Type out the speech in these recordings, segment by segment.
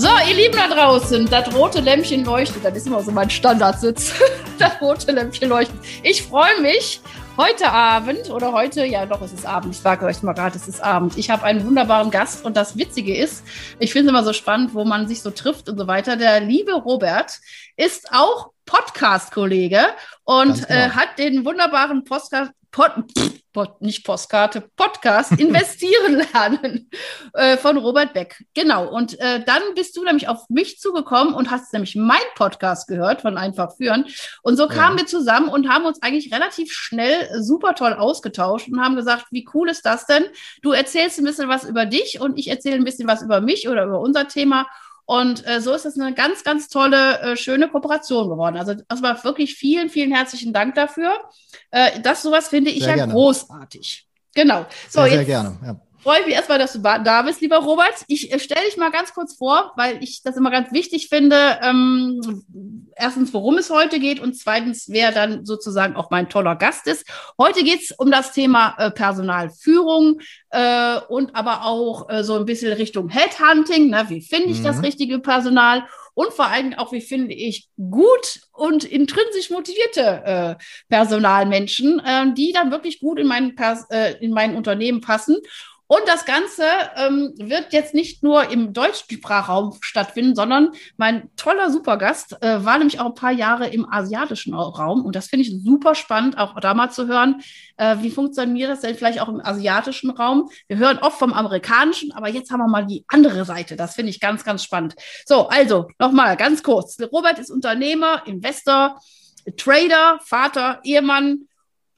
So, ihr Lieben da draußen, das rote Lämpchen leuchtet. Das ist immer so mein Standardsitz. das rote Lämpchen leuchtet. Ich freue mich. Heute Abend oder heute, ja doch, es ist Abend. Ich sage euch mal gerade, es ist Abend. Ich habe einen wunderbaren Gast und das Witzige ist, ich finde es immer so spannend, wo man sich so trifft und so weiter. Der liebe Robert ist auch Podcast-Kollege und genau. äh, hat den wunderbaren Podcast, Pod, Pod, nicht Postkarte, Podcast Investieren lernen äh, von Robert Beck. Genau. Und äh, dann bist du nämlich auf mich zugekommen und hast nämlich mein Podcast gehört von Einfach führen. Und so kamen ja. wir zusammen und haben uns eigentlich relativ schnell super toll ausgetauscht und haben gesagt, wie cool ist das denn? Du erzählst ein bisschen was über dich und ich erzähle ein bisschen was über mich oder über unser Thema. Und äh, so ist das eine ganz, ganz tolle, äh, schöne Kooperation geworden. Also das war wirklich vielen, vielen herzlichen Dank dafür. Äh, das sowas finde ich sehr ja gerne. großartig. Genau. So, sehr, sehr gerne. Ja freue mich erstmal, dass du da bist, lieber Robert. Ich äh, stelle dich mal ganz kurz vor, weil ich das immer ganz wichtig finde. Ähm, erstens, worum es heute geht und zweitens, wer dann sozusagen auch mein toller Gast ist. Heute geht es um das Thema äh, Personalführung äh, und aber auch äh, so ein bisschen Richtung Headhunting. Ne? Wie finde ich mhm. das richtige Personal? und vor allem auch, wie finde ich, gut und intrinsisch motivierte äh, Personalmenschen, äh, die dann wirklich gut in mein, äh, in mein Unternehmen passen. Und das Ganze ähm, wird jetzt nicht nur im deutschen Sprachraum stattfinden, sondern mein toller Supergast äh, war nämlich auch ein paar Jahre im asiatischen Raum. Und das finde ich super spannend, auch da mal zu hören, äh, wie funktioniert das denn vielleicht auch im asiatischen Raum. Wir hören oft vom amerikanischen, aber jetzt haben wir mal die andere Seite. Das finde ich ganz, ganz spannend. So, also nochmal ganz kurz. Robert ist Unternehmer, Investor, Trader, Vater, Ehemann,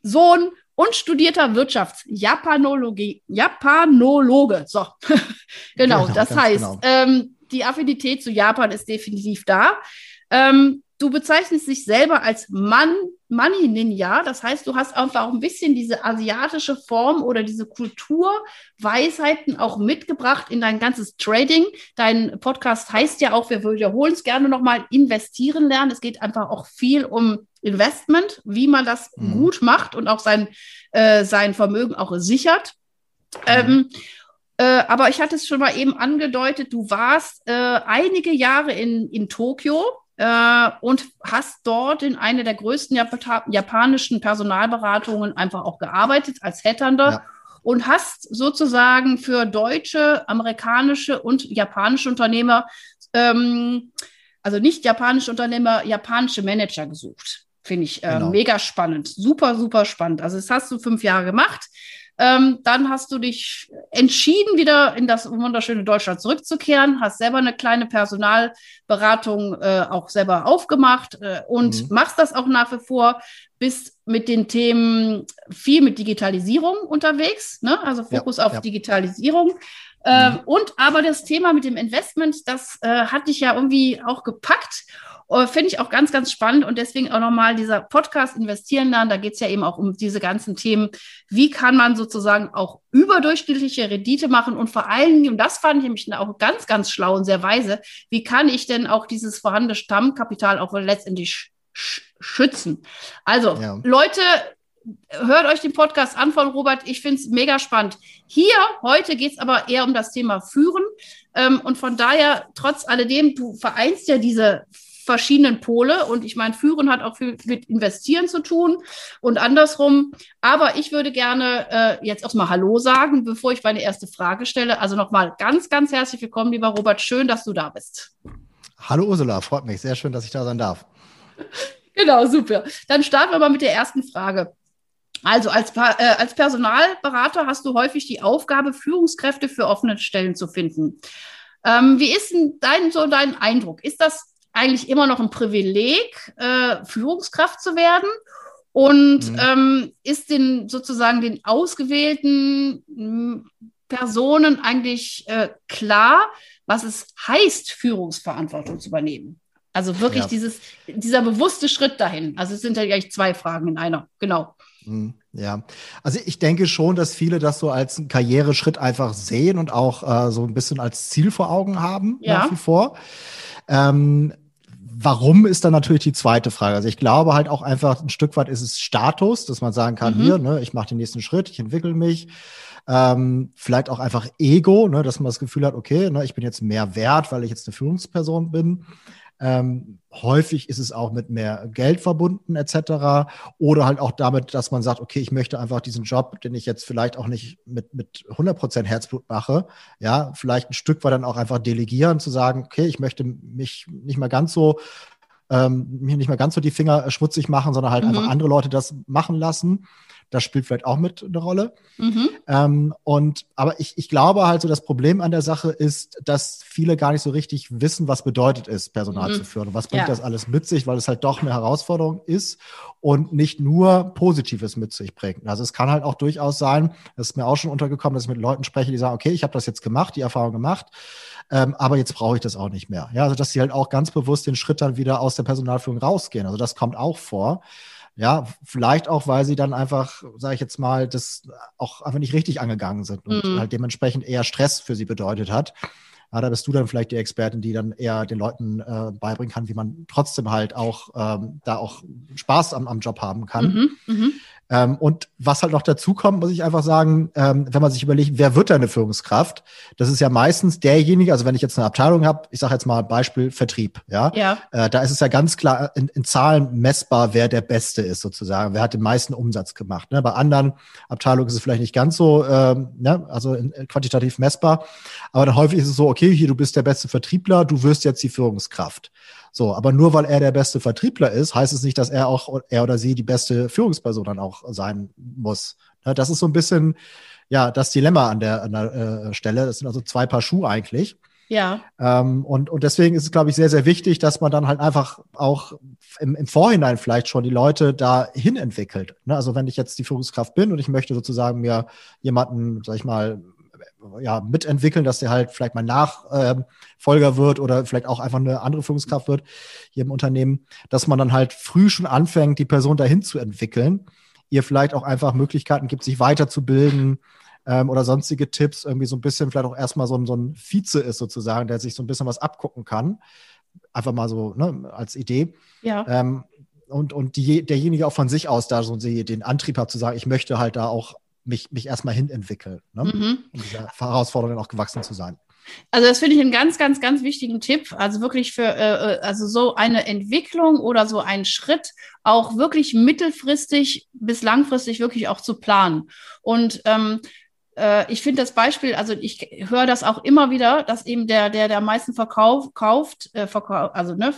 Sohn und studierter Wirtschafts-Japanologie, Japanologe. So, genau, genau, das heißt, genau. ähm, die Affinität zu Japan ist definitiv da. Ähm, du bezeichnest dich selber als Mann, Money Ninja. Das heißt, du hast einfach auch ein bisschen diese asiatische Form oder diese Kulturweisheiten auch mitgebracht in dein ganzes Trading. Dein Podcast heißt ja auch, wir wiederholen es gerne nochmal, investieren lernen. Es geht einfach auch viel um Investment, wie man das mhm. gut macht und auch sein, äh, sein Vermögen auch sichert. Mhm. Ähm, äh, aber ich hatte es schon mal eben angedeutet, du warst äh, einige Jahre in, in Tokio äh, und hast dort in einer der größten Jap japanischen Personalberatungen einfach auch gearbeitet als Headhunter. Ja. Und hast sozusagen für deutsche, amerikanische und japanische Unternehmer ähm, also nicht japanische Unternehmer, japanische Manager gesucht. Finde ich äh, genau. mega spannend. Super, super spannend. Also, das hast du fünf Jahre gemacht. Ähm, dann hast du dich entschieden, wieder in das wunderschöne Deutschland zurückzukehren, hast selber eine kleine Personalberatung äh, auch selber aufgemacht äh, und mhm. machst das auch nach wie vor, bist mit den Themen viel mit Digitalisierung unterwegs, ne? also Fokus ja, auf ja. Digitalisierung. Ähm, mhm. Und aber das Thema mit dem Investment, das äh, hat dich ja irgendwie auch gepackt. Uh, Finde ich auch ganz, ganz spannend und deswegen auch nochmal dieser Podcast Investieren lernen. Da geht es ja eben auch um diese ganzen Themen. Wie kann man sozusagen auch überdurchschnittliche Rendite machen und vor allen Dingen, und das fand ich nämlich auch ganz, ganz schlau und sehr weise, wie kann ich denn auch dieses vorhandene Stammkapital auch letztendlich sch schützen? Also, ja. Leute, hört euch den Podcast an von Robert. Ich finde es mega spannend. Hier, heute geht es aber eher um das Thema Führen. Ähm, und von daher, trotz alledem, du vereinst ja diese verschiedenen Pole. Und ich meine, Führen hat auch viel mit Investieren zu tun und andersrum. Aber ich würde gerne äh, jetzt erstmal Hallo sagen, bevor ich meine erste Frage stelle. Also nochmal ganz, ganz herzlich willkommen, lieber Robert. Schön, dass du da bist. Hallo Ursula, freut mich. Sehr schön, dass ich da sein darf. Genau, super. Dann starten wir mal mit der ersten Frage. Also als, äh, als Personalberater hast du häufig die Aufgabe, Führungskräfte für offene Stellen zu finden. Ähm, wie ist denn dein, so dein Eindruck? Ist das eigentlich immer noch ein Privileg, äh, Führungskraft zu werden und mhm. ähm, ist den sozusagen den ausgewählten Personen eigentlich äh, klar, was es heißt, Führungsverantwortung zu übernehmen? Also wirklich ja. dieses, dieser bewusste Schritt dahin. Also es sind ja eigentlich zwei Fragen in einer. Genau. Hm, ja, also ich denke schon, dass viele das so als einen Karriereschritt einfach sehen und auch äh, so ein bisschen als Ziel vor Augen haben, ja. nach wie vor. Ähm, warum ist dann natürlich die zweite Frage. Also ich glaube halt auch einfach ein Stück weit ist es Status, dass man sagen kann, mhm. hier, ne, ich mache den nächsten Schritt, ich entwickle mich. Ähm, vielleicht auch einfach Ego, ne, dass man das Gefühl hat, okay, ne, ich bin jetzt mehr wert, weil ich jetzt eine Führungsperson bin. Ähm, häufig ist es auch mit mehr Geld verbunden etc. Oder halt auch damit, dass man sagt, okay, ich möchte einfach diesen Job, den ich jetzt vielleicht auch nicht mit, mit 100% Herzblut mache, ja, vielleicht ein Stück weit dann auch einfach delegieren, zu sagen, okay, ich möchte mich nicht mal ganz so ähm, mir nicht mal ganz so die Finger schmutzig machen, sondern halt mhm. einfach andere Leute das machen lassen. Das spielt vielleicht auch mit eine Rolle. Mhm. Ähm, und aber ich, ich glaube halt so, das Problem an der Sache ist, dass viele gar nicht so richtig wissen, was bedeutet es, Personal mhm. zu führen und was bringt ja. das alles mit sich, weil es halt doch eine Herausforderung ist und nicht nur Positives mit sich bringt. Also es kann halt auch durchaus sein, das ist mir auch schon untergekommen, dass ich mit Leuten spreche, die sagen, okay, ich habe das jetzt gemacht, die Erfahrung gemacht, ähm, aber jetzt brauche ich das auch nicht mehr. Ja, also dass sie halt auch ganz bewusst den Schritt dann wieder aus der Personalführung rausgehen. Also das kommt auch vor. Ja, vielleicht auch, weil sie dann einfach, sage ich jetzt mal, das auch einfach nicht richtig angegangen sind und mhm. halt dementsprechend eher Stress für sie bedeutet hat. Ja, da bist du dann vielleicht die Expertin, die dann eher den Leuten äh, beibringen kann, wie man trotzdem halt auch ähm, da auch Spaß am, am Job haben kann. Mhm, mh. Ähm, und was halt noch dazu kommt, muss ich einfach sagen, ähm, wenn man sich überlegt, wer wird da eine Führungskraft? Das ist ja meistens derjenige, also wenn ich jetzt eine Abteilung habe, ich sage jetzt mal Beispiel Vertrieb, ja, ja. Äh, da ist es ja ganz klar in, in, Zahlen messbar, wer der Beste ist sozusagen, wer hat den meisten Umsatz gemacht. Ne? Bei anderen Abteilungen ist es vielleicht nicht ganz so, ähm, ne? also in, in quantitativ messbar, aber dann häufig ist es so, okay, hier du bist der beste Vertriebler, du wirst jetzt die Führungskraft. So, aber nur weil er der beste Vertriebler ist, heißt es nicht, dass er auch, er oder sie die beste Führungsperson dann auch sein muss. Ne, das ist so ein bisschen, ja, das Dilemma an der, an der äh, Stelle. Das sind also zwei Paar Schuhe eigentlich. Ja. Ähm, und, und deswegen ist es, glaube ich, sehr, sehr wichtig, dass man dann halt einfach auch im, im Vorhinein vielleicht schon die Leute dahin entwickelt. Ne? Also wenn ich jetzt die Führungskraft bin und ich möchte sozusagen mir jemanden, sag ich mal, ja, mitentwickeln, dass der halt vielleicht mal Nachfolger ähm, wird oder vielleicht auch einfach eine andere Führungskraft wird hier im Unternehmen, dass man dann halt früh schon anfängt, die Person dahin zu entwickeln, ihr vielleicht auch einfach Möglichkeiten gibt, sich weiterzubilden ähm, oder sonstige Tipps, irgendwie so ein bisschen vielleicht auch erstmal so ein, so ein Vize ist sozusagen, der sich so ein bisschen was abgucken kann. Einfach mal so ne, als Idee. Ja. Ähm, und, und die, derjenige auch von sich aus da so den Antrieb hat zu sagen, ich möchte halt da auch mich, mich erstmal hinentwickle, ne? mhm. um dieser Herausforderung auch gewachsen zu sein. Also das finde ich einen ganz, ganz, ganz wichtigen Tipp. Also wirklich für äh, äh, also so eine Entwicklung oder so einen Schritt auch wirklich mittelfristig bis langfristig wirklich auch zu planen. Und ähm, äh, ich finde das Beispiel, also ich höre das auch immer wieder, dass eben der, der, der am meisten verkauft, kauft, äh, verkau also ne,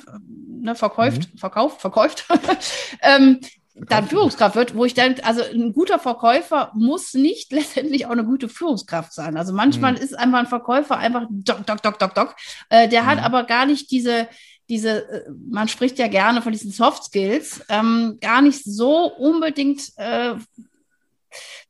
ne verkauft, mhm. verkauft, verkauft, ähm, dann Führungskraft wird, wo ich dann, also ein guter Verkäufer muss nicht letztendlich auch eine gute Führungskraft sein. Also manchmal mhm. ist einfach ein Verkäufer einfach doc, doc, doc, doc, doc. Äh, der mhm. hat aber gar nicht diese, diese, äh, man spricht ja gerne von diesen Soft Skills, ähm, gar nicht so unbedingt äh,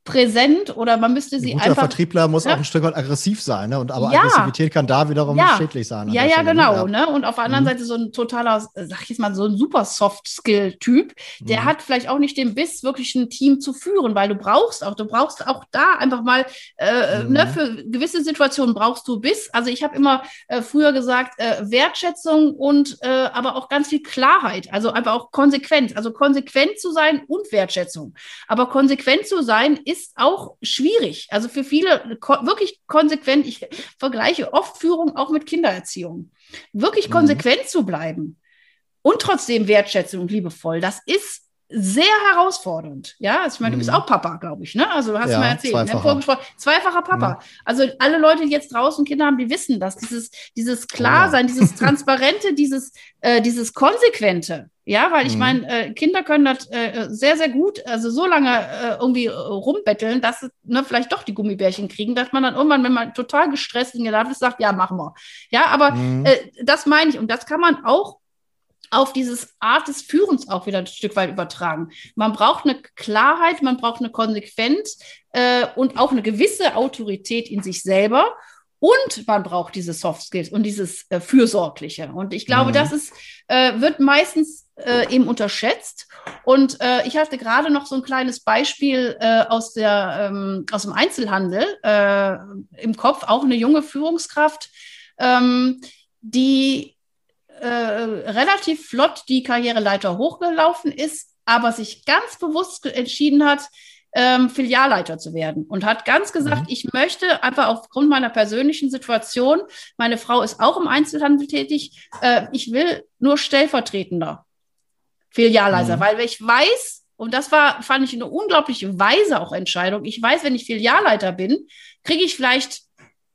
präsent oder man müsste sie ein guter einfach. Vertriebler muss ja. auch ein Stück weit aggressiv sein, ne? Und aber ja. Aggressivität kann da wiederum ja. schädlich sein. Ja, ja, Stelle, ne? genau. Ne? Und auf der anderen mhm. Seite so ein totaler, sag ich jetzt mal, so ein super Soft-Skill-Typ, der mhm. hat vielleicht auch nicht den Biss, wirklich ein Team zu führen, weil du brauchst auch, du brauchst auch da einfach mal, äh, äh, ne, mhm. ne, für gewisse Situationen brauchst du Biss. Also ich habe immer äh, früher gesagt, äh, Wertschätzung und äh, aber auch ganz viel Klarheit, also einfach auch konsequent. Also konsequent zu sein und Wertschätzung. Aber konsequent zu sein ist auch auch schwierig. Also für viele ko wirklich konsequent. Ich vergleiche oft Führung auch mit Kindererziehung. Wirklich mhm. konsequent zu bleiben und trotzdem Wertschätzung und liebevoll. Das ist sehr herausfordernd. Ja, also ich meine, du bist mhm. auch Papa, glaube ich, ne? Also hast ja, du mal erzählt, ne? zweifacher. Ne? zweifacher Papa. Ja. Also alle Leute, die jetzt draußen Kinder haben, die wissen das. Dieses, dieses Klarsein, ja. dieses Transparente, dieses, äh, dieses Konsequente. Ja, weil ich mhm. meine, äh, Kinder können das äh, sehr, sehr gut, also so lange äh, irgendwie rumbetteln, dass sie ne, vielleicht doch die Gummibärchen kriegen, dass man dann irgendwann, wenn man total gestresst und geladen ist, sagt, ja, machen wir. Ja, aber mhm. Äh, das meine ich und das kann man auch auf dieses Art des Führens auch wieder ein Stück weit übertragen. Man braucht eine Klarheit, man braucht eine Konsequenz äh, und auch eine gewisse Autorität in sich selber. Und man braucht diese Soft Skills und dieses äh, Fürsorgliche. Und ich glaube, mhm. das ist, äh, wird meistens äh, eben unterschätzt. Und äh, ich hatte gerade noch so ein kleines Beispiel äh, aus, der, ähm, aus dem Einzelhandel äh, im Kopf, auch eine junge Führungskraft, ähm, die relativ flott die Karriereleiter hochgelaufen ist, aber sich ganz bewusst entschieden hat, ähm, Filialleiter zu werden und hat ganz gesagt, mhm. ich möchte einfach aufgrund meiner persönlichen Situation, meine Frau ist auch im Einzelhandel tätig, äh, ich will nur stellvertretender Filialleiter, mhm. weil ich weiß, und das war, fand ich eine unglaubliche weise auch Entscheidung, ich weiß, wenn ich Filialleiter bin, kriege ich vielleicht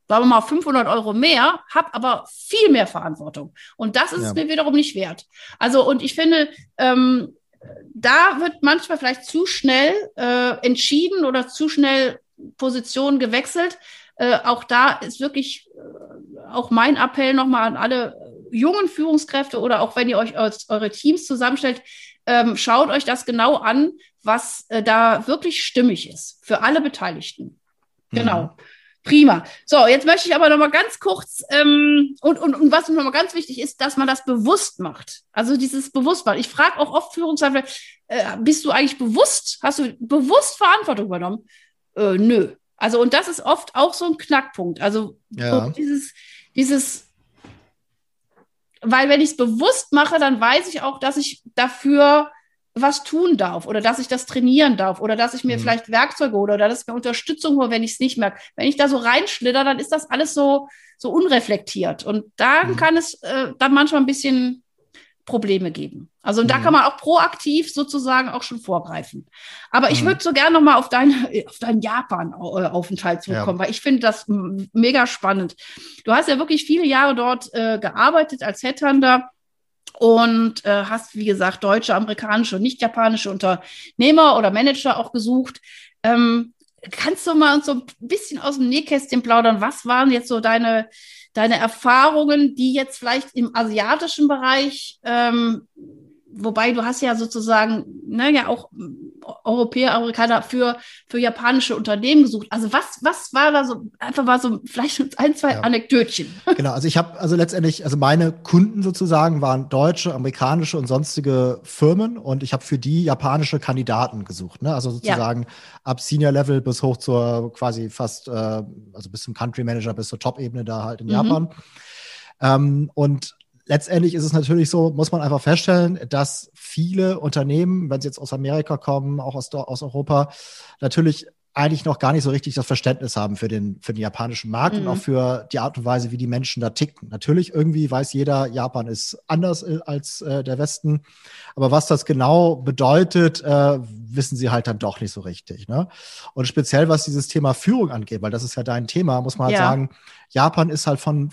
sagen wir mal 500 Euro mehr, habe aber viel mehr Verantwortung. Und das ist ja. mir wiederum nicht wert. Also, und ich finde, ähm, da wird manchmal vielleicht zu schnell äh, entschieden oder zu schnell Positionen gewechselt. Äh, auch da ist wirklich äh, auch mein Appell nochmal an alle jungen Führungskräfte oder auch wenn ihr euch eure Teams zusammenstellt, ähm, schaut euch das genau an, was äh, da wirklich stimmig ist für alle Beteiligten. Genau. Mhm. Prima. So, jetzt möchte ich aber noch mal ganz kurz ähm, und, und, und was noch mal ganz wichtig ist, dass man das bewusst macht. Also dieses Bewusstmachen. Ich frage auch oft Führungskräfte, äh, bist du eigentlich bewusst? Hast du bewusst Verantwortung übernommen? Äh, nö. Also und das ist oft auch so ein Knackpunkt. Also ja. dieses dieses weil wenn ich es bewusst mache, dann weiß ich auch, dass ich dafür was tun darf oder dass ich das trainieren darf oder dass ich mir mhm. vielleicht Werkzeuge hole oder dass ich mir Unterstützung hole, wenn ich es nicht merke. Wenn ich da so reinschlitter, dann ist das alles so, so unreflektiert. Und da mhm. kann es äh, dann manchmal ein bisschen Probleme geben. Also mhm. da kann man auch proaktiv sozusagen auch schon vorgreifen. Aber ich mhm. würde so gerne noch mal auf, deine, auf deinen Japan-Aufenthalt zurückkommen, ja. weil ich finde das mega spannend. Du hast ja wirklich viele Jahre dort äh, gearbeitet als Headhunter und äh, hast, wie gesagt, deutsche, amerikanische und nicht japanische Unternehmer oder Manager auch gesucht. Ähm, kannst du mal uns so ein bisschen aus dem Nähkästchen plaudern? Was waren jetzt so deine, deine Erfahrungen, die jetzt vielleicht im asiatischen Bereich ähm, wobei du hast ja sozusagen, ne, ja auch Europäer, Amerikaner für, für japanische Unternehmen gesucht. Also was, was war da so, einfach mal so vielleicht ein, zwei ja. Anekdötchen. Genau, also ich habe also letztendlich, also meine Kunden sozusagen waren deutsche, amerikanische und sonstige Firmen und ich habe für die japanische Kandidaten gesucht. Ne? Also sozusagen ja. ab Senior Level bis hoch zur quasi fast, äh, also bis zum Country Manager, bis zur Top-Ebene da halt in mhm. Japan. Ähm, und letztendlich ist es natürlich so, muss man einfach feststellen, dass viele Unternehmen, wenn sie jetzt aus Amerika kommen, auch aus, aus Europa, natürlich eigentlich noch gar nicht so richtig das Verständnis haben für den, für den japanischen Markt mhm. und auch für die Art und Weise, wie die Menschen da ticken. Natürlich, irgendwie weiß jeder, Japan ist anders äh, als äh, der Westen. Aber was das genau bedeutet, äh, wissen sie halt dann doch nicht so richtig. Ne? Und speziell was dieses Thema Führung angeht, weil das ist ja dein Thema, muss man halt ja. sagen, Japan ist halt von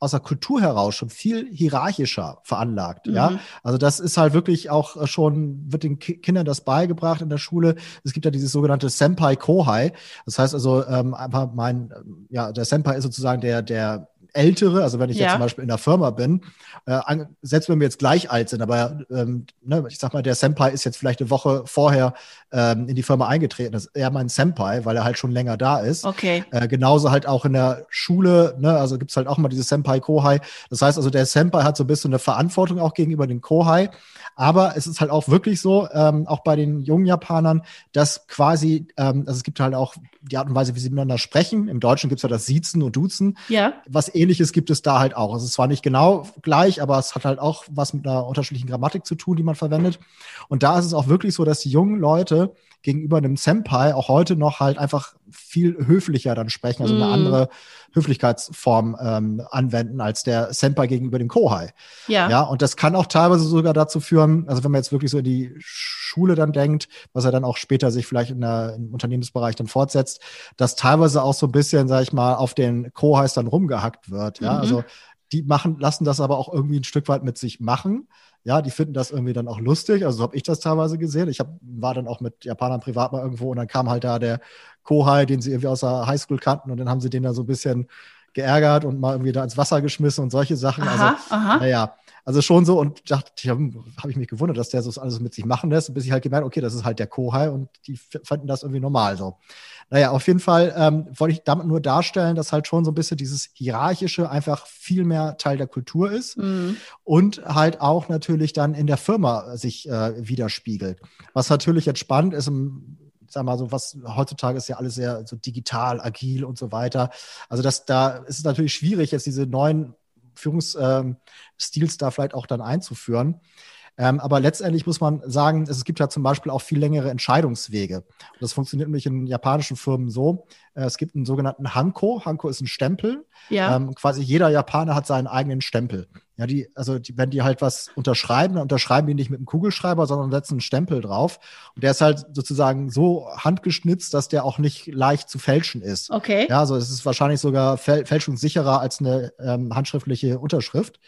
aus der Kultur heraus schon viel hierarchischer veranlagt. Mhm. Ja, also das ist halt wirklich auch äh, schon, wird den Ki Kindern das beigebracht in der Schule. Es gibt ja dieses sogenannte Senpai Kohai. Das heißt also, ähm, einfach mein, ja, der Senpai ist sozusagen der, der Ältere, also wenn ich ja. jetzt zum Beispiel in der Firma bin, äh, selbst wenn wir jetzt gleich alt sind, aber ähm, ne, ich sag mal, der Senpai ist jetzt vielleicht eine Woche vorher ähm, in die Firma eingetreten, das ist eher mein Senpai, weil er halt schon länger da ist. Okay. Äh, genauso halt auch in der Schule, ne, also gibt's halt auch mal dieses Senpai-Kohai. Das heißt also, der Senpai hat so ein bisschen eine Verantwortung auch gegenüber den Kohai. Aber es ist halt auch wirklich so, ähm, auch bei den jungen Japanern, dass quasi, ähm, also es gibt halt auch die Art und Weise, wie sie miteinander sprechen. Im Deutschen gibt es ja das Siezen und Duzen. Ja. Was ähnliches gibt es da halt auch. Es ist zwar nicht genau gleich, aber es hat halt auch was mit einer unterschiedlichen Grammatik zu tun, die man verwendet. Und da ist es auch wirklich so, dass die jungen Leute gegenüber einem Senpai auch heute noch halt einfach viel höflicher dann sprechen, also eine mm. andere Höflichkeitsform ähm, anwenden als der Senpai gegenüber dem Kohai. Ja. ja. Und das kann auch teilweise sogar dazu führen, also wenn man jetzt wirklich so in die Schule dann denkt, was er dann auch später sich vielleicht in der, im Unternehmensbereich dann fortsetzt, dass teilweise auch so ein bisschen, sag ich mal, auf den Kohais dann rumgehackt wird. Ja, mhm. also die machen, lassen das aber auch irgendwie ein Stück weit mit sich machen. Ja, die finden das irgendwie dann auch lustig. Also so habe ich das teilweise gesehen. Ich hab, war dann auch mit Japanern privat mal irgendwo und dann kam halt da der Kohai, den sie irgendwie aus der Highschool kannten und dann haben sie den da so ein bisschen geärgert und mal irgendwie da ins Wasser geschmissen und solche Sachen. Aha, also, aha. naja. Also schon so und dachte, ich habe hab ich mich gewundert, dass der so alles mit sich machen lässt, bis ich halt gemerkt, okay, das ist halt der Kohai und die fanden das irgendwie normal so. Naja, auf jeden Fall ähm, wollte ich damit nur darstellen, dass halt schon so ein bisschen dieses Hierarchische einfach viel mehr Teil der Kultur ist mhm. und halt auch natürlich dann in der Firma sich äh, widerspiegelt. Was natürlich jetzt spannend ist im sag mal so, was heutzutage ist ja alles sehr so digital, agil und so weiter. Also das, da ist es natürlich schwierig, jetzt diese neuen Führungsstils ähm, da vielleicht auch dann einzuführen. Ähm, aber letztendlich muss man sagen, es gibt ja zum Beispiel auch viel längere Entscheidungswege. Und das funktioniert nämlich in japanischen Firmen so. Äh, es gibt einen sogenannten Hanko. Hanko ist ein Stempel. Ja. Ähm, quasi jeder Japaner hat seinen eigenen Stempel. Ja, die, also die, wenn die halt was unterschreiben, dann unterschreiben die nicht mit einem Kugelschreiber, sondern setzen einen Stempel drauf. Und der ist halt sozusagen so handgeschnitzt, dass der auch nicht leicht zu fälschen ist. Okay. Ja, also es ist wahrscheinlich sogar fälschungssicherer als eine ähm, handschriftliche Unterschrift.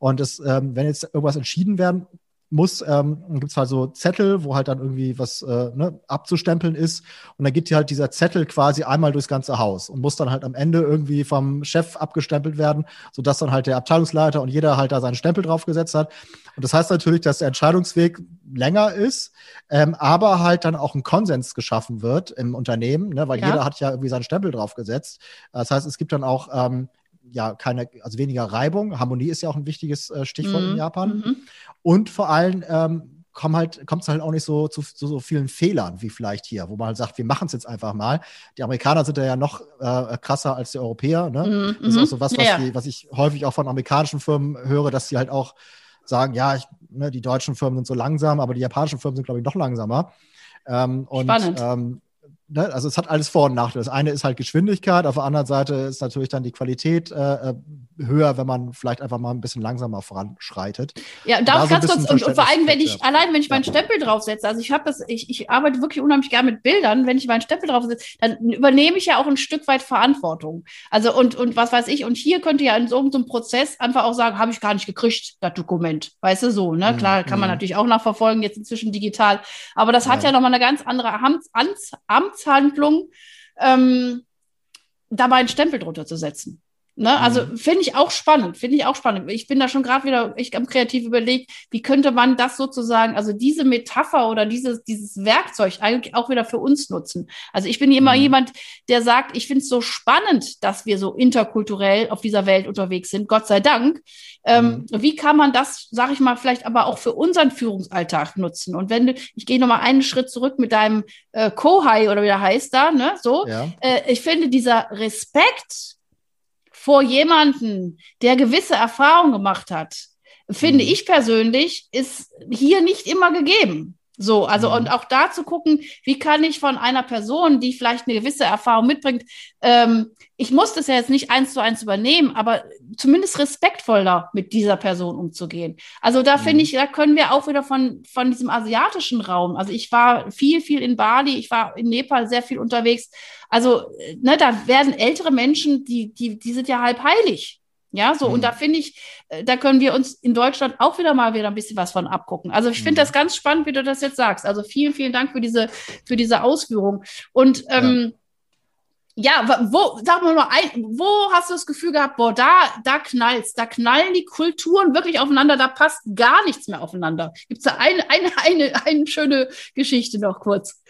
Und es, ähm, wenn jetzt irgendwas entschieden werden muss, ähm, gibt es halt so Zettel, wo halt dann irgendwie was äh, ne, abzustempeln ist. Und dann geht hier halt dieser Zettel quasi einmal durchs ganze Haus und muss dann halt am Ende irgendwie vom Chef abgestempelt werden, sodass dann halt der Abteilungsleiter und jeder halt da seinen Stempel draufgesetzt hat. Und das heißt natürlich, dass der Entscheidungsweg länger ist, ähm, aber halt dann auch ein Konsens geschaffen wird im Unternehmen, ne, weil ja. jeder hat ja irgendwie seinen Stempel draufgesetzt. Das heißt, es gibt dann auch ähm, ja keine, also weniger Reibung. Harmonie ist ja auch ein wichtiges äh, Stichwort mhm. in Japan. Mhm. Und vor allem ähm, kommt halt, kommt es halt auch nicht so zu, zu, so vielen Fehlern wie vielleicht hier, wo man halt sagt, wir machen es jetzt einfach mal. Die Amerikaner sind ja noch äh, krasser als die Europäer. Ne? Mhm. Das ist auch mhm. so was, was, ja. die, was ich häufig auch von amerikanischen Firmen höre, dass sie halt auch sagen, ja, ich, ne, die deutschen Firmen sind so langsam, aber die japanischen Firmen sind, glaube ich, noch langsamer. Ähm, und Spannend. Ähm, ne, also es hat alles Vor- und Nachteile. Das eine ist halt Geschwindigkeit, auf der anderen Seite ist natürlich dann die Qualität äh, äh höher, wenn man vielleicht einfach mal ein bisschen langsamer voranschreitet. Ja, und da ganz kurz, und, und, vor allem, wenn ich, allein wenn ich meinen Stempel draufsetze, also ich habe das, ich, ich arbeite wirklich unheimlich gerne mit Bildern, wenn ich meinen Stempel draufsetze, dann übernehme ich ja auch ein Stück weit Verantwortung. Also und, und was weiß ich, und hier könnte ja in so, so einem Prozess einfach auch sagen, habe ich gar nicht gekriegt, das Dokument. Weißt du so, ne? Mhm. Klar, kann man mhm. natürlich auch nachverfolgen, jetzt inzwischen digital. Aber das hat ja, ja nochmal eine ganz andere Amts, Amts, Amts Amtshandlung, ähm, dabei einen Stempel drunter zu setzen. Ne? Also mhm. finde ich auch spannend, finde ich auch spannend. Ich bin da schon gerade wieder echt am kreativ überlegt, wie könnte man das sozusagen, also diese Metapher oder dieses, dieses Werkzeug eigentlich auch wieder für uns nutzen. Also ich bin immer mhm. jemand, der sagt, ich finde es so spannend, dass wir so interkulturell auf dieser Welt unterwegs sind, Gott sei Dank. Ähm, mhm. Wie kann man das, sage ich mal, vielleicht aber auch für unseren Führungsalltag nutzen? Und wenn du, ich gehe nochmal einen Schritt zurück mit deinem äh, Kohai oder wie der heißt da, ne? So, ja. äh, ich finde dieser Respekt vor jemanden, der gewisse Erfahrungen gemacht hat, finde mhm. ich persönlich, ist hier nicht immer gegeben. So, also mhm. und auch da zu gucken, wie kann ich von einer Person, die vielleicht eine gewisse Erfahrung mitbringt, ähm, ich muss das ja jetzt nicht eins zu eins übernehmen, aber zumindest respektvoller mit dieser Person umzugehen. Also da mhm. finde ich, da können wir auch wieder von, von diesem asiatischen Raum. Also ich war viel, viel in Bali, ich war in Nepal sehr viel unterwegs. Also, ne, da werden ältere Menschen, die, die, die sind ja halb heilig. Ja, so, mhm. und da finde ich, äh, da können wir uns in Deutschland auch wieder mal wieder ein bisschen was von abgucken. Also ich finde mhm. das ganz spannend, wie du das jetzt sagst. Also vielen, vielen Dank für diese, für diese Ausführung. Und ähm, ja. ja wo, sag mal mal, wo hast du das Gefühl gehabt, boah, da, da knallt's, da knallen die Kulturen wirklich aufeinander, da passt gar nichts mehr aufeinander. Gibt es da eine, eine, eine, eine schöne Geschichte noch kurz?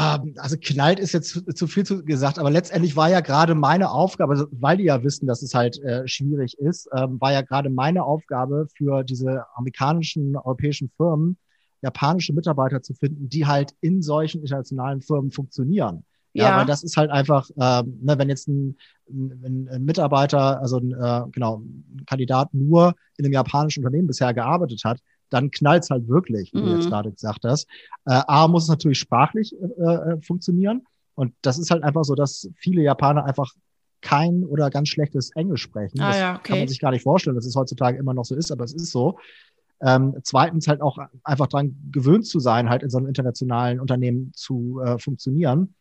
Ähm, also knallt ist jetzt zu, viel zu gesagt, aber letztendlich war ja gerade meine Aufgabe, also weil die ja wissen, dass es halt äh, schwierig ist, ähm, war ja gerade meine Aufgabe für diese amerikanischen, europäischen Firmen, japanische Mitarbeiter zu finden, die halt in solchen internationalen Firmen funktionieren. Ja, ja. weil das ist halt einfach, ähm, ne, wenn jetzt ein, ein, ein Mitarbeiter, also ein, äh, genau, ein Kandidat nur in einem japanischen Unternehmen bisher gearbeitet hat, dann knallt's halt wirklich, wie mhm. du jetzt mhm. gerade gesagt hast. Äh, A, muss es natürlich sprachlich äh, äh, funktionieren. Und das ist halt einfach so, dass viele Japaner einfach kein oder ganz schlechtes Englisch sprechen. Ah, das ja, okay. kann man sich gar nicht vorstellen, dass es heutzutage immer noch so ist, aber es ist so. Ähm, zweitens halt auch einfach dran gewöhnt zu sein, halt in so einem internationalen Unternehmen zu äh, funktionieren.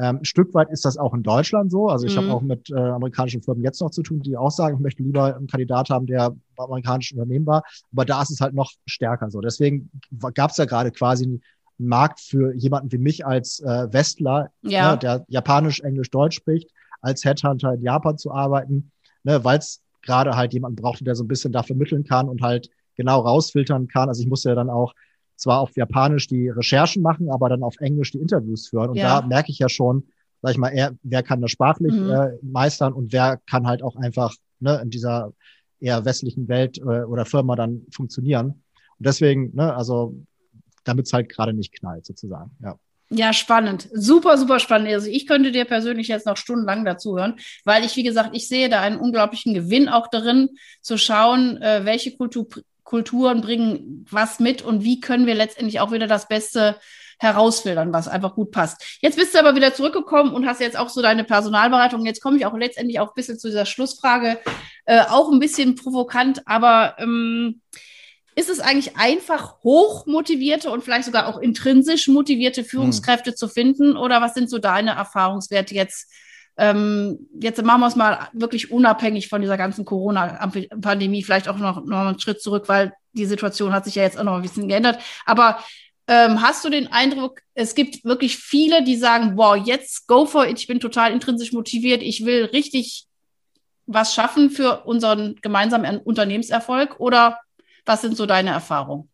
Ähm, ein Stück weit ist das auch in Deutschland so. Also ich mhm. habe auch mit äh, amerikanischen Firmen jetzt noch zu tun, die auch sagen, ich möchte lieber einen Kandidat haben, der bei amerikanischen Unternehmen war. Aber da ist es halt noch stärker so. Deswegen gab es ja gerade quasi einen Markt für jemanden wie mich als äh, Westler, ja. ne, der Japanisch, Englisch, Deutsch spricht, als Headhunter in Japan zu arbeiten, ne, weil es gerade halt jemanden brauchte, der so ein bisschen da vermitteln kann und halt genau rausfiltern kann. Also ich musste ja dann auch zwar auf Japanisch die Recherchen machen, aber dann auf Englisch die Interviews führen. Und ja. da merke ich ja schon, sag ich mal, er, wer kann das sprachlich mhm. äh, meistern und wer kann halt auch einfach ne, in dieser eher westlichen Welt äh, oder Firma dann funktionieren. Und deswegen, ne, also damit es halt gerade nicht knallt, sozusagen. Ja. Ja, spannend. Super, super spannend. Also ich könnte dir persönlich jetzt noch stundenlang dazu hören, weil ich, wie gesagt, ich sehe da einen unglaublichen Gewinn auch darin, zu schauen, äh, welche Kultur, Kulturen bringen was mit und wie können wir letztendlich auch wieder das Beste herausfiltern, was einfach gut passt. Jetzt bist du aber wieder zurückgekommen und hast jetzt auch so deine Personalberatung. Jetzt komme ich auch letztendlich auch ein bisschen zu dieser Schlussfrage, äh, auch ein bisschen provokant, aber ähm, ist es eigentlich einfach hochmotivierte und vielleicht sogar auch intrinsisch motivierte Führungskräfte hm. zu finden? Oder was sind so deine Erfahrungswerte jetzt? Ähm, jetzt machen wir es mal wirklich unabhängig von dieser ganzen Corona-Pandemie, vielleicht auch noch, noch einen Schritt zurück, weil die Situation hat sich ja jetzt auch noch ein bisschen geändert. Aber ähm, hast du den Eindruck, es gibt wirklich viele, die sagen, wow, jetzt go for it, ich bin total intrinsisch motiviert, ich will richtig was schaffen für unseren gemeinsamen Unternehmenserfolg? Oder was sind so deine Erfahrungen?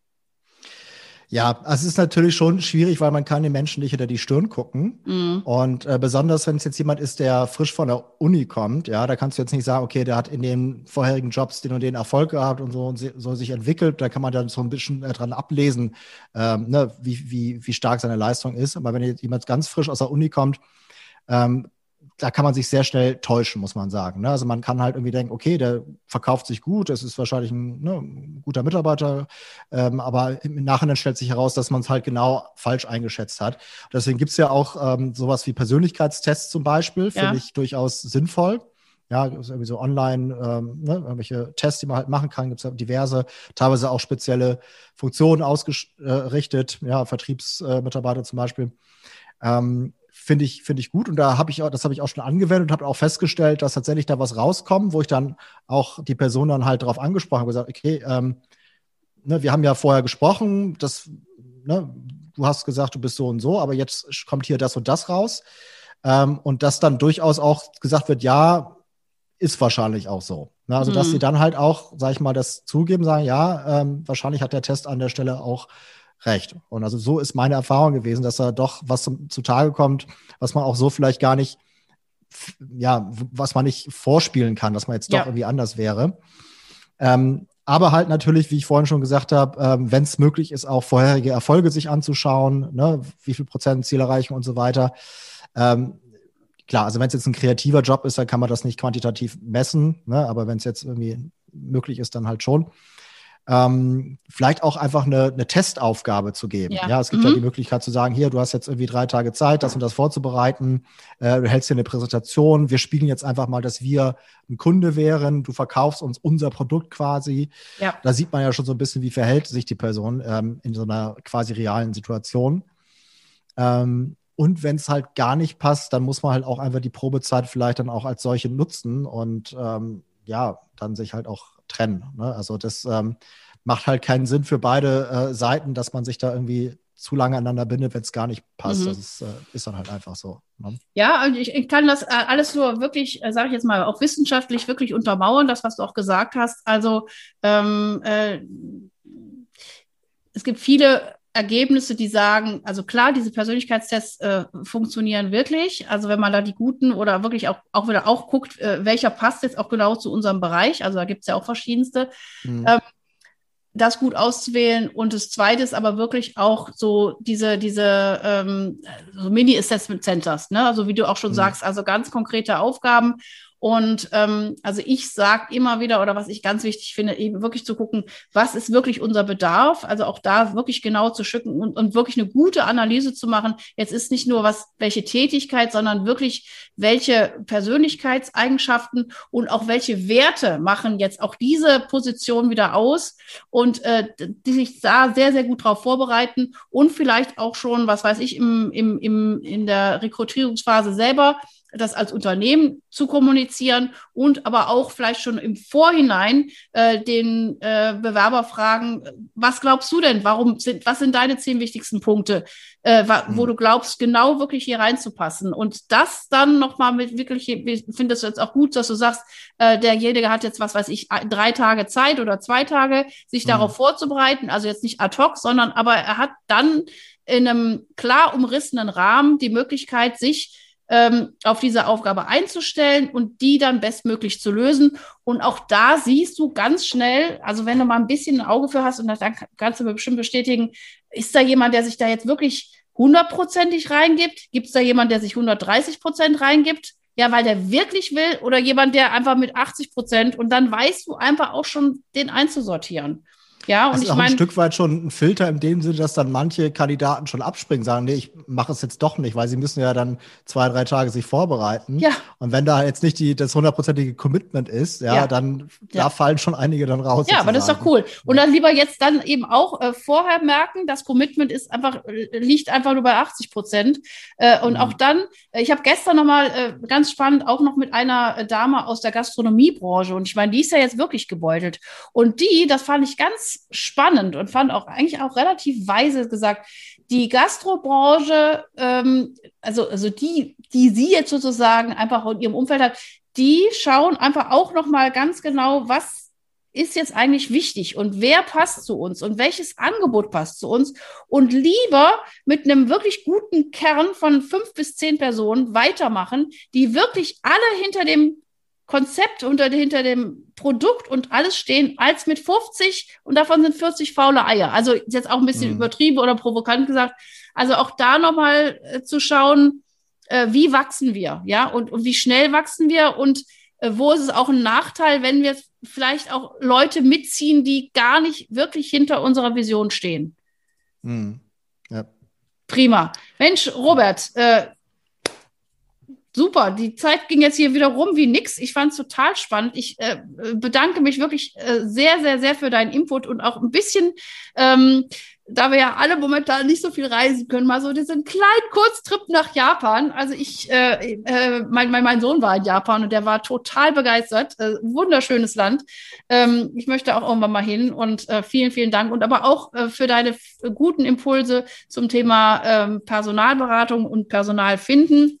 Ja, also es ist natürlich schon schwierig, weil man kann den Menschen nicht hinter die Stirn gucken. Mhm. Und äh, besonders, wenn es jetzt jemand ist, der frisch von der Uni kommt, ja, da kannst du jetzt nicht sagen, okay, der hat in den vorherigen Jobs den und den Erfolg gehabt und so und so sich entwickelt. Da kann man dann so ein bisschen äh, dran ablesen, ähm, ne, wie, wie, wie stark seine Leistung ist. Aber wenn jetzt jemand ganz frisch aus der Uni kommt, ähm, da kann man sich sehr schnell täuschen, muss man sagen. Ne? Also man kann halt irgendwie denken, okay, der verkauft sich gut, das ist wahrscheinlich ein, ne, ein guter Mitarbeiter, ähm, aber im Nachhinein stellt sich heraus, dass man es halt genau falsch eingeschätzt hat. Deswegen gibt es ja auch ähm, sowas wie Persönlichkeitstests zum Beispiel, ja. finde ich durchaus sinnvoll. Ja, irgendwie so online, ähm, ne, irgendwelche Tests, die man halt machen kann, gibt es ja diverse, teilweise auch spezielle Funktionen ausgerichtet, ja, Vertriebsmitarbeiter zum Beispiel. Ähm, finde ich, finde ich gut. Und da habe ich auch, das habe ich auch schon angewendet und habe auch festgestellt, dass tatsächlich da was rauskommt, wo ich dann auch die Person dann halt darauf angesprochen habe, gesagt, okay, ähm, ne, wir haben ja vorher gesprochen, das, ne, du hast gesagt, du bist so und so, aber jetzt kommt hier das und das raus. Ähm, und dass dann durchaus auch gesagt wird, ja, ist wahrscheinlich auch so. Ne, also, mhm. dass sie dann halt auch, sag ich mal, das zugeben, sagen, ja, ähm, wahrscheinlich hat der Test an der Stelle auch recht. Und also so ist meine Erfahrung gewesen, dass da doch was zum, zutage kommt, was man auch so vielleicht gar nicht, ja, was man nicht vorspielen kann, dass man jetzt doch ja. irgendwie anders wäre. Ähm, aber halt natürlich, wie ich vorhin schon gesagt habe, ähm, wenn es möglich ist, auch vorherige Erfolge sich anzuschauen, ne, wie viel Prozent Zielerreichung und so weiter. Ähm, klar, also wenn es jetzt ein kreativer Job ist, dann kann man das nicht quantitativ messen, ne, aber wenn es jetzt irgendwie möglich ist, dann halt schon ähm, vielleicht auch einfach eine, eine Testaufgabe zu geben. Ja, ja es gibt mhm. ja die Möglichkeit zu sagen, hier, du hast jetzt irgendwie drei Tage Zeit, das und das vorzubereiten, äh, du hältst hier eine Präsentation, wir spielen jetzt einfach mal, dass wir ein Kunde wären, du verkaufst uns unser Produkt quasi. Ja. Da sieht man ja schon so ein bisschen, wie verhält sich die Person ähm, in so einer quasi realen Situation. Ähm, und wenn es halt gar nicht passt, dann muss man halt auch einfach die Probezeit vielleicht dann auch als solche nutzen und ähm, ja, dann sich halt auch trennen. Ne? Also das ähm, macht halt keinen Sinn für beide äh, Seiten, dass man sich da irgendwie zu lange aneinander bindet, wenn es gar nicht passt. Mhm. Das ist, äh, ist, dann halt einfach so. Ne? Ja, und ich, ich, kann das äh, alles nur wirklich, äh, sage ich jetzt mal, auch wissenschaftlich wirklich untermauern, das, was du auch gesagt hast. Also ähm, äh, es gibt viele Ergebnisse, die sagen, also klar, diese Persönlichkeitstests äh, funktionieren wirklich. Also wenn man da die guten oder wirklich auch, auch wieder auch guckt, äh, welcher passt jetzt auch genau zu unserem Bereich, also da gibt es ja auch verschiedenste, mhm. ähm, das gut auszuwählen. Und das zweite ist aber wirklich auch so diese, diese ähm, so Mini-Assessment Centers, ne? Also wie du auch schon mhm. sagst, also ganz konkrete Aufgaben und ähm, also ich sage immer wieder, oder was ich ganz wichtig finde, eben wirklich zu gucken, was ist wirklich unser Bedarf, also auch da wirklich genau zu schicken und, und wirklich eine gute Analyse zu machen. Jetzt ist nicht nur was, welche Tätigkeit, sondern wirklich, welche Persönlichkeitseigenschaften und auch welche Werte machen jetzt auch diese Position wieder aus und äh, die sich da sehr, sehr gut drauf vorbereiten und vielleicht auch schon, was weiß ich, im, im, im, in der Rekrutierungsphase selber das als Unternehmen zu kommunizieren und aber auch vielleicht schon im Vorhinein äh, den äh, Bewerber fragen, was glaubst du denn? Warum sind, was sind deine zehn wichtigsten Punkte, äh, wo mhm. du glaubst, genau wirklich hier reinzupassen? Und das dann nochmal mit wirklich, ich finde es jetzt auch gut, dass du sagst, äh, derjenige hat jetzt, was weiß ich, drei Tage Zeit oder zwei Tage, sich mhm. darauf vorzubereiten. Also jetzt nicht ad hoc, sondern aber er hat dann in einem klar umrissenen Rahmen die Möglichkeit, sich ähm, auf diese Aufgabe einzustellen und die dann bestmöglich zu lösen. Und auch da siehst du ganz schnell, also wenn du mal ein bisschen ein Auge für hast, und das kannst du mir bestimmt bestätigen, ist da jemand, der sich da jetzt wirklich hundertprozentig reingibt? Gibt es da jemand, der sich 130 Prozent reingibt? Ja, weil der wirklich will oder jemand, der einfach mit 80 Prozent und dann weißt du einfach auch schon, den einzusortieren. Ja, und das ich ist auch ein Stück weit schon ein Filter in dem Sinne, dass dann manche Kandidaten schon abspringen, sagen, nee, ich mache es jetzt doch nicht, weil sie müssen ja dann zwei, drei Tage sich vorbereiten. Ja. Und wenn da jetzt nicht die, das hundertprozentige Commitment ist, ja, ja. dann ja. da fallen schon einige dann raus. Ja, sozusagen. aber das ist doch cool. Und dann lieber jetzt dann eben auch äh, vorher merken, das Commitment ist einfach, äh, liegt einfach nur bei 80 Prozent. Äh, und mhm. auch dann, äh, ich habe gestern nochmal äh, ganz spannend auch noch mit einer äh, Dame aus der Gastronomiebranche und ich meine, die ist ja jetzt wirklich gebeutelt. Und die, das fand ich ganz spannend und fand auch eigentlich auch relativ weise gesagt, die Gastrobranche, ähm, also, also die, die sie jetzt sozusagen einfach in ihrem Umfeld hat, die schauen einfach auch nochmal ganz genau, was ist jetzt eigentlich wichtig und wer passt zu uns und welches Angebot passt zu uns und lieber mit einem wirklich guten Kern von fünf bis zehn Personen weitermachen, die wirklich alle hinter dem Konzept unter, hinter dem Produkt und alles stehen, als mit 50 und davon sind 40 faule Eier. Also jetzt auch ein bisschen mhm. übertrieben oder provokant gesagt. Also auch da nochmal äh, zu schauen, äh, wie wachsen wir, ja, und, und wie schnell wachsen wir und äh, wo ist es auch ein Nachteil, wenn wir vielleicht auch Leute mitziehen, die gar nicht wirklich hinter unserer Vision stehen. Mhm. Ja. Prima. Mensch, Robert, äh, super. Die Zeit ging jetzt hier wieder rum wie nix. Ich fand es total spannend. Ich äh, bedanke mich wirklich äh, sehr, sehr, sehr für deinen Input und auch ein bisschen, ähm, da wir ja alle momentan nicht so viel reisen können, mal so diesen kleinen Kurztrip nach Japan. Also ich, äh, äh, mein, mein, mein Sohn war in Japan und der war total begeistert. Äh, wunderschönes Land. Ähm, ich möchte auch irgendwann mal hin und äh, vielen, vielen Dank und aber auch äh, für deine guten Impulse zum Thema ähm, Personalberatung und Personalfinden.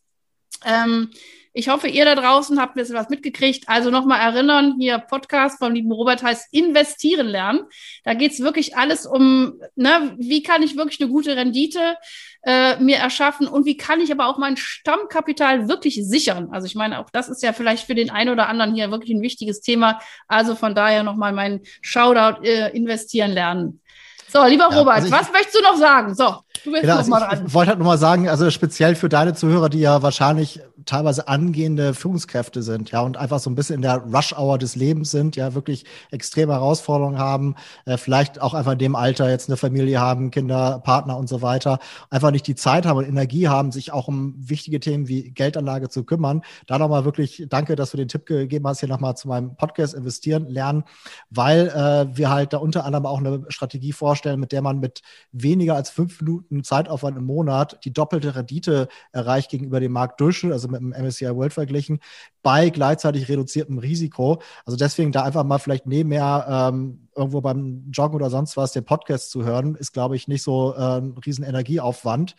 Ähm, ich hoffe, ihr da draußen habt ein bisschen was mitgekriegt. Also nochmal erinnern, hier Podcast vom lieben Robert heißt Investieren lernen. Da geht's wirklich alles um, ne, wie kann ich wirklich eine gute Rendite äh, mir erschaffen und wie kann ich aber auch mein Stammkapital wirklich sichern. Also ich meine, auch das ist ja vielleicht für den einen oder anderen hier wirklich ein wichtiges Thema. Also von daher nochmal mein Shoutout, äh, investieren lernen. So, lieber ja, Robert, also was möchtest du noch sagen? So, du bist genau, noch mal dran. Ich, ich wollte halt noch mal sagen, also speziell für deine Zuhörer, die ja wahrscheinlich teilweise angehende Führungskräfte sind, ja, und einfach so ein bisschen in der Rush-Hour des Lebens sind, ja, wirklich extreme Herausforderungen haben, äh, vielleicht auch einfach in dem Alter jetzt eine Familie haben, Kinder, Partner und so weiter, einfach nicht die Zeit haben und Energie haben, sich auch um wichtige Themen wie Geldanlage zu kümmern. Da nochmal wirklich danke, dass du den Tipp gegeben hast, hier nochmal zu meinem Podcast investieren, lernen, weil äh, wir halt da unter anderem auch eine Strategie vorstellen, mit der man mit weniger als fünf Minuten Zeitaufwand im Monat die doppelte Rendite erreicht gegenüber dem Marktdurchschnitt, also mit dem MSCI World verglichen, bei gleichzeitig reduziertem Risiko. Also deswegen da einfach mal vielleicht nebenher ähm, irgendwo beim Joggen oder sonst was den Podcast zu hören, ist, glaube ich, nicht so äh, ein riesen Energieaufwand.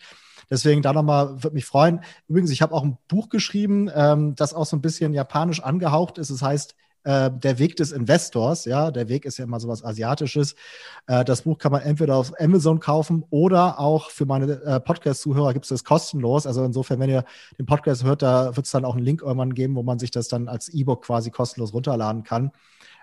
Deswegen da nochmal, würde mich freuen. Übrigens, ich habe auch ein Buch geschrieben, ähm, das auch so ein bisschen japanisch angehaucht ist. Es heißt äh, der Weg des Investors, ja, der Weg ist ja immer sowas Asiatisches. Äh, das Buch kann man entweder auf Amazon kaufen oder auch für meine äh, Podcast-Zuhörer gibt es das kostenlos. Also insofern, wenn ihr den Podcast hört, da wird es dann auch einen Link irgendwann geben, wo man sich das dann als E-Book quasi kostenlos runterladen kann.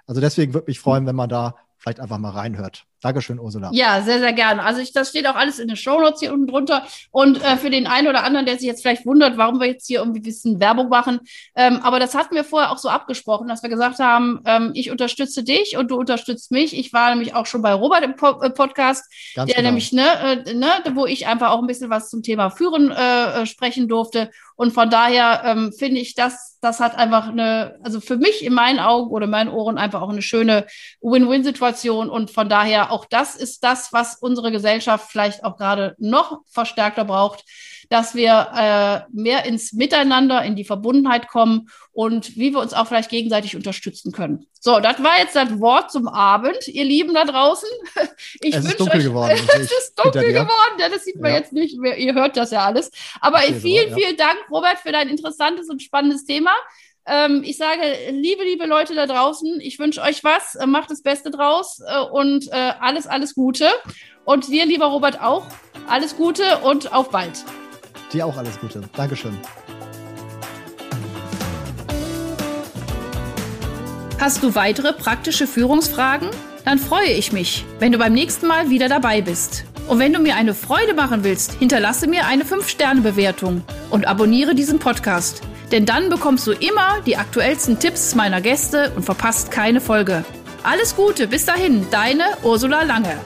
Also deswegen würde mich freuen, wenn man da vielleicht einfach mal reinhört. Dankeschön, Ursula. Ja, sehr, sehr gerne. Also ich, das steht auch alles in den Show Notes hier unten drunter. Und äh, für den einen oder anderen, der sich jetzt vielleicht wundert, warum wir jetzt hier irgendwie ein bisschen Werbung machen, ähm, aber das hatten wir vorher auch so abgesprochen, dass wir gesagt haben, ähm, ich unterstütze dich und du unterstützt mich. Ich war nämlich auch schon bei Robert im po äh, Podcast, Ganz der genau. nämlich, ne, äh, ne, wo ich einfach auch ein bisschen was zum Thema Führen äh, äh sprechen durfte. Und von daher ähm, finde ich, das, das hat einfach eine, also für mich in meinen Augen oder meinen Ohren einfach auch eine schöne Win-Win-Situation. Und von daher ja, auch das ist das, was unsere Gesellschaft vielleicht auch gerade noch verstärkter braucht, dass wir äh, mehr ins Miteinander, in die Verbundenheit kommen und wie wir uns auch vielleicht gegenseitig unterstützen können. So, das war jetzt das Wort zum Abend, ihr Lieben da draußen. Ich es ist dunkel euch, geworden. es ist dunkel geworden, ja, das sieht man ja. jetzt nicht mehr. Ihr hört das ja alles. Aber vielen, so, ja. vielen Dank, Robert, für dein interessantes und spannendes Thema. Ähm, ich sage, liebe, liebe Leute da draußen, ich wünsche euch was, äh, macht das Beste draus äh, und äh, alles, alles Gute. Und dir, lieber Robert, auch alles Gute und auf bald. Dir auch alles Gute. Dankeschön. Hast du weitere praktische Führungsfragen? Dann freue ich mich, wenn du beim nächsten Mal wieder dabei bist. Und wenn du mir eine Freude machen willst, hinterlasse mir eine 5-Sterne-Bewertung und abonniere diesen Podcast. Denn dann bekommst du immer die aktuellsten Tipps meiner Gäste und verpasst keine Folge. Alles Gute, bis dahin, deine Ursula Lange.